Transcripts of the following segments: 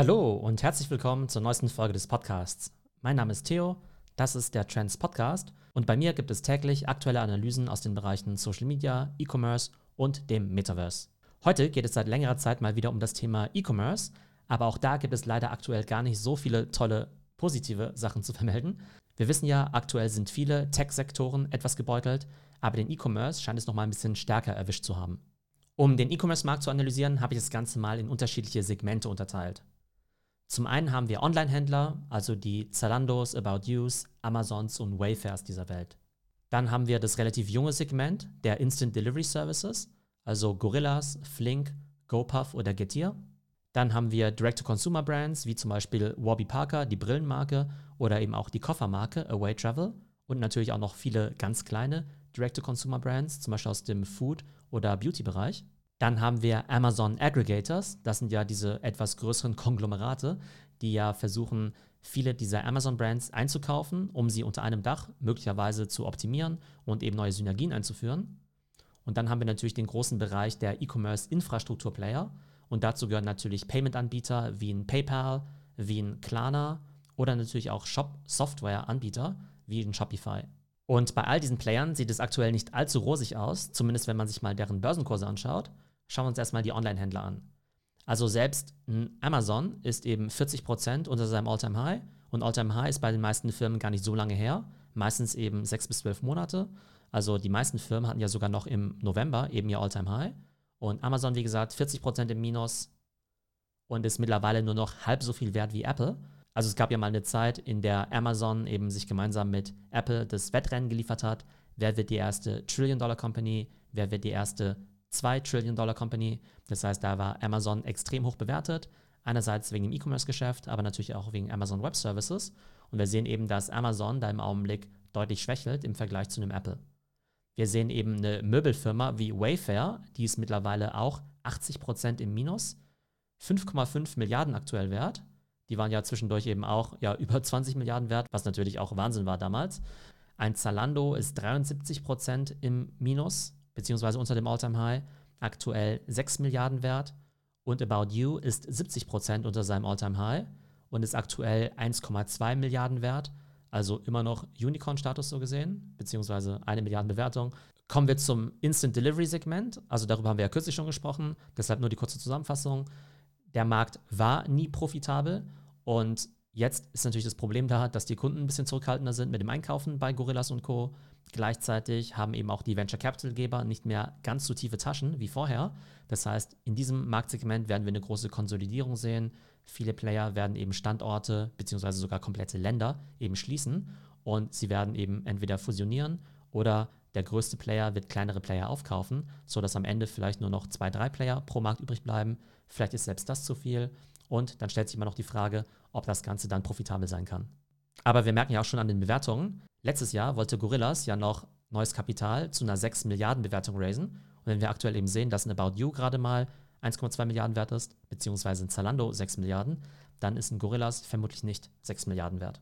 Hallo und herzlich willkommen zur neuesten Folge des Podcasts. Mein Name ist Theo, das ist der Trends Podcast und bei mir gibt es täglich aktuelle Analysen aus den Bereichen Social Media, E-Commerce und dem Metaverse. Heute geht es seit längerer Zeit mal wieder um das Thema E-Commerce, aber auch da gibt es leider aktuell gar nicht so viele tolle positive Sachen zu vermelden. Wir wissen ja, aktuell sind viele Tech-Sektoren etwas gebeutelt, aber den E-Commerce scheint es noch mal ein bisschen stärker erwischt zu haben. Um den E-Commerce-Markt zu analysieren, habe ich das Ganze mal in unterschiedliche Segmente unterteilt. Zum einen haben wir Online-Händler, also die Zalandos, About Yous, Amazons und Wayfairs dieser Welt. Dann haben wir das relativ junge Segment der Instant Delivery Services, also Gorillas, Flink, GoPuff oder Getir. Dann haben wir Direct-to-Consumer-Brands, wie zum Beispiel Warby Parker, die Brillenmarke, oder eben auch die Koffermarke Away Travel. Und natürlich auch noch viele ganz kleine Direct-to-Consumer-Brands, zum Beispiel aus dem Food- oder Beauty-Bereich. Dann haben wir Amazon Aggregators. Das sind ja diese etwas größeren Konglomerate, die ja versuchen, viele dieser Amazon-Brands einzukaufen, um sie unter einem Dach möglicherweise zu optimieren und eben neue Synergien einzuführen. Und dann haben wir natürlich den großen Bereich der E-Commerce-Infrastruktur-Player. Und dazu gehören natürlich Payment-Anbieter wie ein PayPal, wie ein Klarna oder natürlich auch Shop-Software-Anbieter wie ein Shopify. Und bei all diesen Playern sieht es aktuell nicht allzu rosig aus, zumindest wenn man sich mal deren Börsenkurse anschaut. Schauen wir uns erstmal die Online-Händler an. Also selbst Amazon ist eben 40% unter seinem All-Time-High und All-Time-High ist bei den meisten Firmen gar nicht so lange her, meistens eben sechs bis zwölf Monate. Also die meisten Firmen hatten ja sogar noch im November eben ihr All-Time-High und Amazon, wie gesagt, 40% im Minus und ist mittlerweile nur noch halb so viel wert wie Apple. Also es gab ja mal eine Zeit, in der Amazon eben sich gemeinsam mit Apple das Wettrennen geliefert hat. Wer wird die erste Trillion-Dollar-Company? Wer wird die erste 2 Trillion Dollar Company. Das heißt, da war Amazon extrem hoch bewertet. Einerseits wegen dem E-Commerce-Geschäft, aber natürlich auch wegen Amazon Web Services. Und wir sehen eben, dass Amazon da im Augenblick deutlich schwächelt im Vergleich zu einem Apple. Wir sehen eben eine Möbelfirma wie Wayfair, die ist mittlerweile auch 80% im Minus, 5,5 Milliarden aktuell wert. Die waren ja zwischendurch eben auch ja, über 20 Milliarden wert, was natürlich auch Wahnsinn war damals. Ein Zalando ist 73% im Minus, beziehungsweise unter dem All-Time-High, aktuell 6 Milliarden wert. Und About You ist 70 Prozent unter seinem All-Time-High und ist aktuell 1,2 Milliarden wert. Also immer noch Unicorn-Status so gesehen, beziehungsweise eine Milliarde Bewertung. Kommen wir zum Instant Delivery-Segment. Also darüber haben wir ja kürzlich schon gesprochen, deshalb nur die kurze Zusammenfassung. Der Markt war nie profitabel und jetzt ist natürlich das Problem da, dass die Kunden ein bisschen zurückhaltender sind mit dem Einkaufen bei Gorillas und Co. Gleichzeitig haben eben auch die Venture Capital Geber nicht mehr ganz so tiefe Taschen wie vorher. Das heißt, in diesem Marktsegment werden wir eine große Konsolidierung sehen. Viele Player werden eben Standorte bzw. sogar komplette Länder eben schließen und sie werden eben entweder fusionieren oder der größte Player wird kleinere Player aufkaufen, sodass am Ende vielleicht nur noch zwei, drei Player pro Markt übrig bleiben. Vielleicht ist selbst das zu viel. Und dann stellt sich immer noch die Frage, ob das Ganze dann profitabel sein kann. Aber wir merken ja auch schon an den Bewertungen, Letztes Jahr wollte Gorillas ja noch neues Kapital zu einer 6 Milliarden Bewertung raisen. Und wenn wir aktuell eben sehen, dass ein About You gerade mal 1,2 Milliarden wert ist, beziehungsweise ein Zalando 6 Milliarden, dann ist ein Gorillas vermutlich nicht 6 Milliarden wert.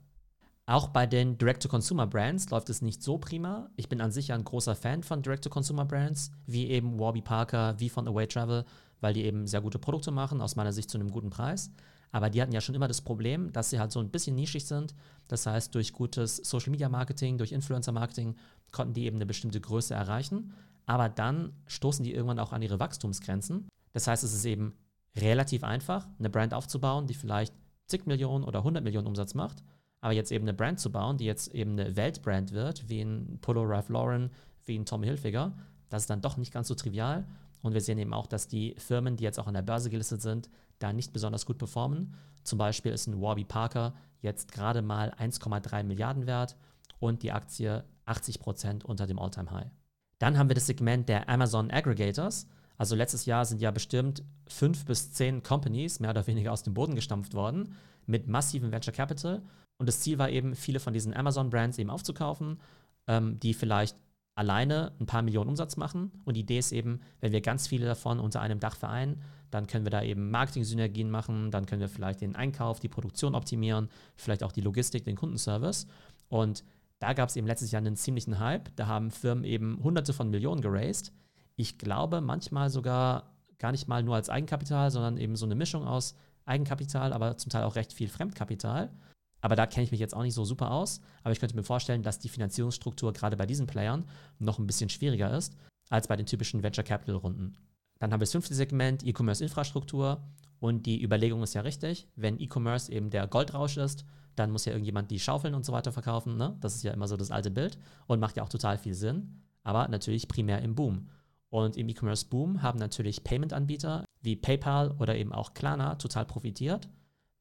Auch bei den Direct-to-Consumer-Brands läuft es nicht so prima. Ich bin an sich ja ein großer Fan von Direct-to-Consumer-Brands, wie eben Warby Parker, wie von Away Travel, weil die eben sehr gute Produkte machen, aus meiner Sicht zu einem guten Preis. Aber die hatten ja schon immer das Problem, dass sie halt so ein bisschen nischig sind. Das heißt, durch gutes Social Media Marketing, durch Influencer Marketing konnten die eben eine bestimmte Größe erreichen. Aber dann stoßen die irgendwann auch an ihre Wachstumsgrenzen. Das heißt, es ist eben relativ einfach, eine Brand aufzubauen, die vielleicht zig Millionen oder 100 Millionen Umsatz macht. Aber jetzt eben eine Brand zu bauen, die jetzt eben eine Weltbrand wird, wie ein Polo Ralph Lauren, wie ein Tommy Hilfiger, das ist dann doch nicht ganz so trivial. Und wir sehen eben auch, dass die Firmen, die jetzt auch an der Börse gelistet sind, da nicht besonders gut performen. Zum Beispiel ist ein Warby Parker jetzt gerade mal 1,3 Milliarden wert und die Aktie 80 Prozent unter dem All-Time-High. Dann haben wir das Segment der Amazon Aggregators. Also letztes Jahr sind ja bestimmt fünf bis zehn Companies mehr oder weniger aus dem Boden gestampft worden mit massivem Venture Capital. Und das Ziel war eben, viele von diesen Amazon-Brands eben aufzukaufen, ähm, die vielleicht alleine ein paar Millionen Umsatz machen. Und die Idee ist eben, wenn wir ganz viele davon unter einem Dach vereinen, dann können wir da eben Marketing-Synergien machen, dann können wir vielleicht den Einkauf, die Produktion optimieren, vielleicht auch die Logistik, den Kundenservice. Und da gab es eben letztes Jahr einen ziemlichen Hype. Da haben Firmen eben hunderte von Millionen geraced. Ich glaube manchmal sogar gar nicht mal nur als Eigenkapital, sondern eben so eine Mischung aus Eigenkapital, aber zum Teil auch recht viel Fremdkapital. Aber da kenne ich mich jetzt auch nicht so super aus. Aber ich könnte mir vorstellen, dass die Finanzierungsstruktur gerade bei diesen Playern noch ein bisschen schwieriger ist als bei den typischen Venture Capital Runden. Dann haben wir das fünfte Segment, E-Commerce Infrastruktur. Und die Überlegung ist ja richtig, wenn E-Commerce eben der Goldrausch ist, dann muss ja irgendjemand die Schaufeln und so weiter verkaufen. Ne? Das ist ja immer so das alte Bild und macht ja auch total viel Sinn, aber natürlich primär im Boom. Und im E-Commerce-Boom haben natürlich Payment-Anbieter wie PayPal oder eben auch Klarna total profitiert.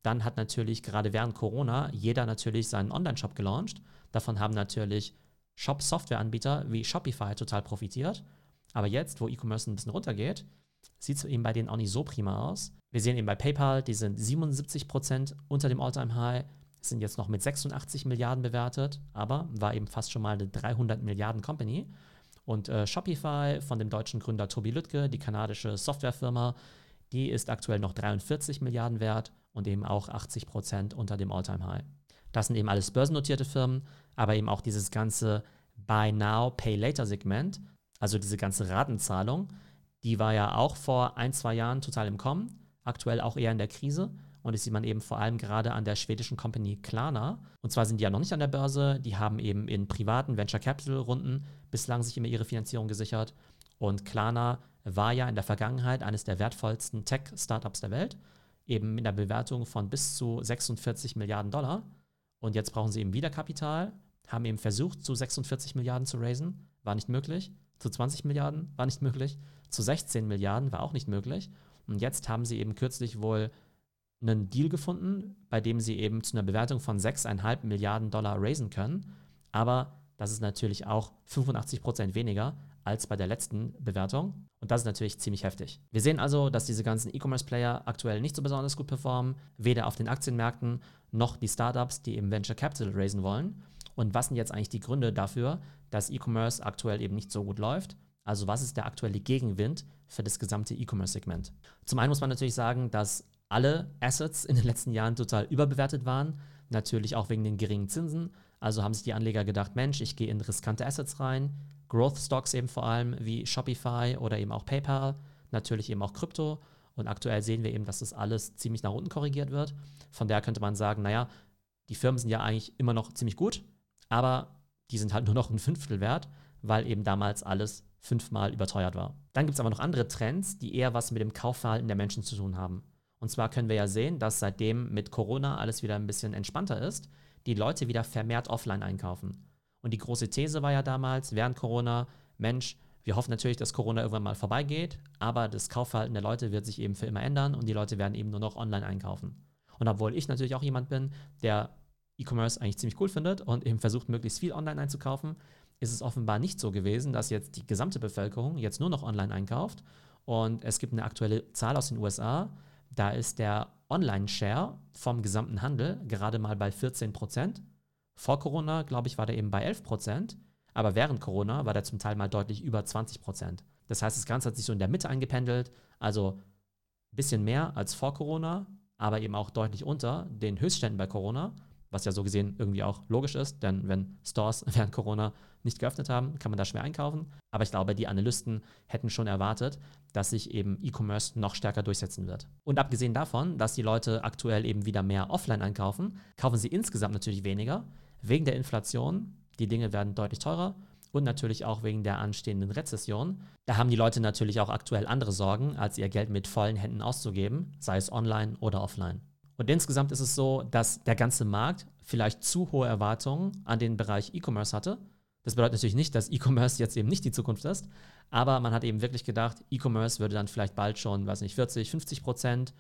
Dann hat natürlich gerade während Corona jeder natürlich seinen Online-Shop gelauncht. Davon haben natürlich Shop-Software-Anbieter wie Shopify total profitiert. Aber jetzt, wo E-Commerce ein bisschen runtergeht, sieht es eben bei denen auch nicht so prima aus. Wir sehen eben bei PayPal, die sind 77% unter dem All-Time-High, sind jetzt noch mit 86 Milliarden bewertet, aber war eben fast schon mal eine 300 Milliarden Company. Und äh, Shopify von dem deutschen Gründer Tobi Lüttke, die kanadische Softwarefirma, die ist aktuell noch 43 Milliarden wert und eben auch 80 Prozent unter dem All-Time-High. Das sind eben alles börsennotierte Firmen, aber eben auch dieses ganze Buy Now, Pay Later Segment, also diese ganze Ratenzahlung, die war ja auch vor ein, zwei Jahren total im Kommen, aktuell auch eher in der Krise. Und das sieht man eben vor allem gerade an der schwedischen Company Klarna. Und zwar sind die ja noch nicht an der Börse, die haben eben in privaten Venture Capital Runden bislang sich immer ihre Finanzierung gesichert. Und Klarna war ja in der Vergangenheit eines der wertvollsten Tech-Startups der Welt, eben mit einer Bewertung von bis zu 46 Milliarden Dollar. Und jetzt brauchen sie eben wieder Kapital, haben eben versucht, zu 46 Milliarden zu raisen, war nicht möglich. Zu 20 Milliarden war nicht möglich. Zu 16 Milliarden war auch nicht möglich. Und jetzt haben sie eben kürzlich wohl einen Deal gefunden, bei dem sie eben zu einer Bewertung von 6,5 Milliarden Dollar raisen können. Aber das ist natürlich auch 85 Prozent weniger als bei der letzten Bewertung. Und das ist natürlich ziemlich heftig. Wir sehen also, dass diese ganzen E-Commerce-Player aktuell nicht so besonders gut performen, weder auf den Aktienmärkten noch die Startups, die eben Venture Capital raisen wollen. Und was sind jetzt eigentlich die Gründe dafür, dass E-Commerce aktuell eben nicht so gut läuft? Also was ist der aktuelle Gegenwind für das gesamte E-Commerce-Segment? Zum einen muss man natürlich sagen, dass alle Assets in den letzten Jahren total überbewertet waren. Natürlich auch wegen den geringen Zinsen. Also haben sich die Anleger gedacht, Mensch, ich gehe in riskante Assets rein. Growth Stocks eben vor allem wie Shopify oder eben auch PayPal. Natürlich eben auch Krypto. Und aktuell sehen wir eben, dass das alles ziemlich nach unten korrigiert wird. Von daher könnte man sagen, naja, die Firmen sind ja eigentlich immer noch ziemlich gut, aber die sind halt nur noch ein Fünftel wert, weil eben damals alles fünfmal überteuert war. Dann gibt es aber noch andere Trends, die eher was mit dem Kaufverhalten der Menschen zu tun haben. Und zwar können wir ja sehen, dass seitdem mit Corona alles wieder ein bisschen entspannter ist, die Leute wieder vermehrt offline einkaufen. Und die große These war ja damals, während Corona, Mensch, wir hoffen natürlich, dass Corona irgendwann mal vorbeigeht, aber das Kaufverhalten der Leute wird sich eben für immer ändern und die Leute werden eben nur noch online einkaufen. Und obwohl ich natürlich auch jemand bin, der E-Commerce eigentlich ziemlich cool findet und eben versucht, möglichst viel online einzukaufen, ist es offenbar nicht so gewesen, dass jetzt die gesamte Bevölkerung jetzt nur noch online einkauft. Und es gibt eine aktuelle Zahl aus den USA, da ist der Online-Share vom gesamten Handel gerade mal bei 14 Prozent. Vor Corona, glaube ich, war der eben bei 11 Prozent. Aber während Corona war der zum Teil mal deutlich über 20 Prozent. Das heißt, das Ganze hat sich so in der Mitte eingependelt. Also ein bisschen mehr als vor Corona, aber eben auch deutlich unter den Höchstständen bei Corona was ja so gesehen irgendwie auch logisch ist, denn wenn Stores während Corona nicht geöffnet haben, kann man da schwer einkaufen. Aber ich glaube, die Analysten hätten schon erwartet, dass sich eben E-Commerce noch stärker durchsetzen wird. Und abgesehen davon, dass die Leute aktuell eben wieder mehr offline einkaufen, kaufen sie insgesamt natürlich weniger, wegen der Inflation. Die Dinge werden deutlich teurer und natürlich auch wegen der anstehenden Rezession. Da haben die Leute natürlich auch aktuell andere Sorgen, als ihr Geld mit vollen Händen auszugeben, sei es online oder offline. Und insgesamt ist es so, dass der ganze Markt vielleicht zu hohe Erwartungen an den Bereich E-Commerce hatte. Das bedeutet natürlich nicht, dass E-Commerce jetzt eben nicht die Zukunft ist, aber man hat eben wirklich gedacht, E-Commerce würde dann vielleicht bald schon, weiß nicht, 40, 50 Prozent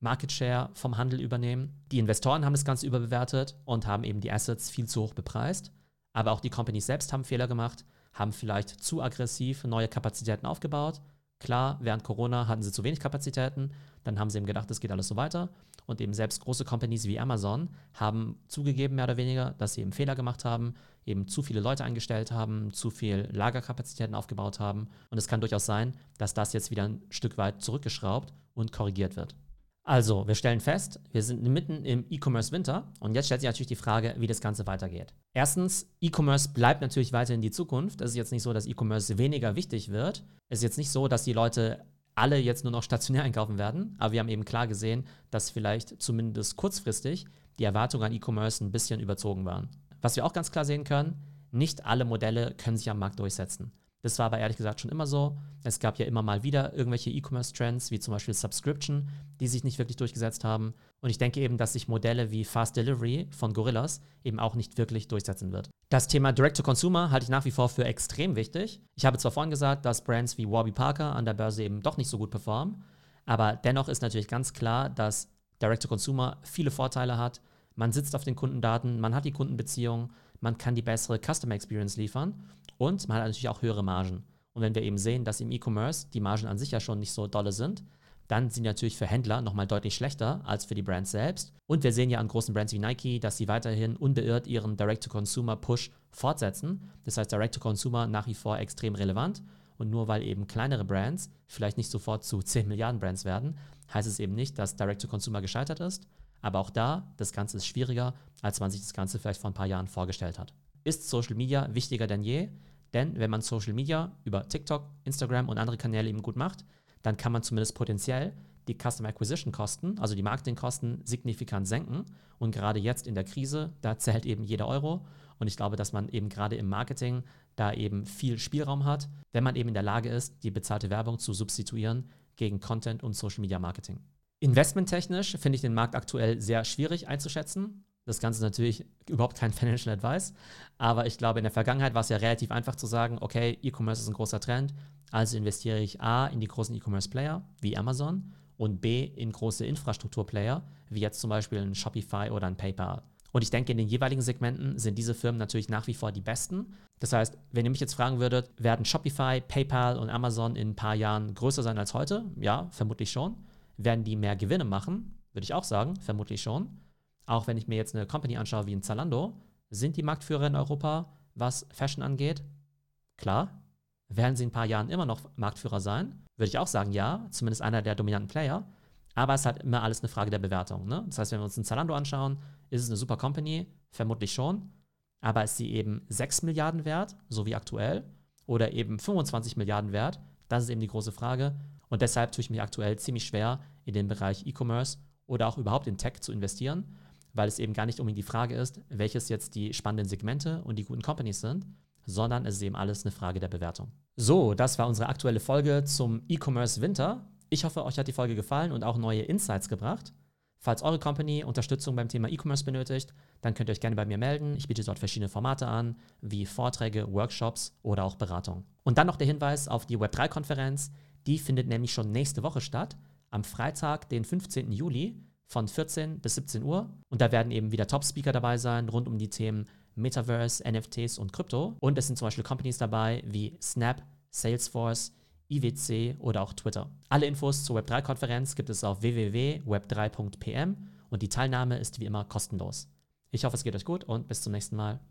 Market Share vom Handel übernehmen. Die Investoren haben das Ganze überbewertet und haben eben die Assets viel zu hoch bepreist. Aber auch die Companies selbst haben Fehler gemacht, haben vielleicht zu aggressiv neue Kapazitäten aufgebaut. Klar, während Corona hatten sie zu wenig Kapazitäten, dann haben sie eben gedacht, es geht alles so weiter. Und eben selbst große Companies wie Amazon haben zugegeben, mehr oder weniger, dass sie eben Fehler gemacht haben, eben zu viele Leute eingestellt haben, zu viel Lagerkapazitäten aufgebaut haben. Und es kann durchaus sein, dass das jetzt wieder ein Stück weit zurückgeschraubt und korrigiert wird. Also, wir stellen fest, wir sind mitten im E-Commerce-Winter und jetzt stellt sich natürlich die Frage, wie das Ganze weitergeht. Erstens, E-Commerce bleibt natürlich weiter in die Zukunft. Es ist jetzt nicht so, dass E-Commerce weniger wichtig wird. Es ist jetzt nicht so, dass die Leute alle jetzt nur noch stationär einkaufen werden, aber wir haben eben klar gesehen, dass vielleicht zumindest kurzfristig die Erwartungen an E-Commerce ein bisschen überzogen waren. Was wir auch ganz klar sehen können, nicht alle Modelle können sich am Markt durchsetzen. Das war aber ehrlich gesagt schon immer so. Es gab ja immer mal wieder irgendwelche E-Commerce-Trends, wie zum Beispiel Subscription, die sich nicht wirklich durchgesetzt haben. Und ich denke eben, dass sich Modelle wie Fast Delivery von Gorillas eben auch nicht wirklich durchsetzen wird. Das Thema Direct-to-Consumer halte ich nach wie vor für extrem wichtig. Ich habe zwar vorhin gesagt, dass Brands wie Warby Parker an der Börse eben doch nicht so gut performen, aber dennoch ist natürlich ganz klar, dass Direct-to-Consumer viele Vorteile hat. Man sitzt auf den Kundendaten, man hat die Kundenbeziehung, man kann die bessere Customer Experience liefern und man hat natürlich auch höhere Margen. Und wenn wir eben sehen, dass im E-Commerce die Margen an sich ja schon nicht so dolle sind, dann sind die natürlich für Händler nochmal deutlich schlechter als für die Brands selbst. Und wir sehen ja an großen Brands wie Nike, dass sie weiterhin unbeirrt ihren Direct-to-Consumer-Push fortsetzen. Das heißt, Direct-to-Consumer nach wie vor extrem relevant. Und nur weil eben kleinere Brands vielleicht nicht sofort zu 10 Milliarden Brands werden, heißt es eben nicht, dass Direct-to-Consumer gescheitert ist. Aber auch da, das Ganze ist schwieriger, als man sich das Ganze vielleicht vor ein paar Jahren vorgestellt hat. Ist Social Media wichtiger denn je? Denn wenn man Social Media über TikTok, Instagram und andere Kanäle eben gut macht, dann kann man zumindest potenziell die Customer Acquisition Kosten, also die Marketingkosten, signifikant senken. Und gerade jetzt in der Krise, da zählt eben jeder Euro. Und ich glaube, dass man eben gerade im Marketing da eben viel Spielraum hat, wenn man eben in der Lage ist, die bezahlte Werbung zu substituieren gegen Content und Social Media Marketing. Investmenttechnisch finde ich den Markt aktuell sehr schwierig einzuschätzen. Das Ganze ist natürlich überhaupt kein Financial Advice, aber ich glaube, in der Vergangenheit war es ja relativ einfach zu sagen, okay, E-Commerce ist ein großer Trend, also investiere ich A in die großen E-Commerce-Player wie Amazon und B in große Infrastrukturplayer, wie jetzt zum Beispiel ein Shopify oder ein PayPal. Und ich denke, in den jeweiligen Segmenten sind diese Firmen natürlich nach wie vor die besten. Das heißt, wenn ihr mich jetzt fragen würdet, werden Shopify, PayPal und Amazon in ein paar Jahren größer sein als heute? Ja, vermutlich schon. Werden die mehr Gewinne machen? Würde ich auch sagen, vermutlich schon. Auch wenn ich mir jetzt eine Company anschaue wie ein Zalando, sind die Marktführer in Europa, was Fashion angeht? Klar. Werden sie in ein paar Jahren immer noch Marktführer sein? Würde ich auch sagen, ja, zumindest einer der dominanten Player. Aber es ist halt immer alles eine Frage der Bewertung. Ne? Das heißt, wenn wir uns ein Zalando anschauen, ist es eine super Company? Vermutlich schon. Aber ist sie eben 6 Milliarden wert, so wie aktuell, oder eben 25 Milliarden wert? Das ist eben die große Frage. Und deshalb tue ich mich aktuell ziemlich schwer, in den Bereich E-Commerce oder auch überhaupt in Tech zu investieren, weil es eben gar nicht unbedingt die Frage ist, welches jetzt die spannenden Segmente und die guten Companies sind, sondern es ist eben alles eine Frage der Bewertung. So, das war unsere aktuelle Folge zum E-Commerce Winter. Ich hoffe, euch hat die Folge gefallen und auch neue Insights gebracht. Falls eure Company Unterstützung beim Thema E-Commerce benötigt, dann könnt ihr euch gerne bei mir melden. Ich biete dort verschiedene Formate an, wie Vorträge, Workshops oder auch Beratung. Und dann noch der Hinweis auf die Web3-Konferenz. Die findet nämlich schon nächste Woche statt, am Freitag, den 15. Juli von 14 bis 17 Uhr. Und da werden eben wieder Top-Speaker dabei sein, rund um die Themen Metaverse, NFTs und Krypto. Und es sind zum Beispiel Companies dabei wie Snap, Salesforce, IWC oder auch Twitter. Alle Infos zur Web3-Konferenz gibt es auf www.web3.pm und die Teilnahme ist wie immer kostenlos. Ich hoffe, es geht euch gut und bis zum nächsten Mal.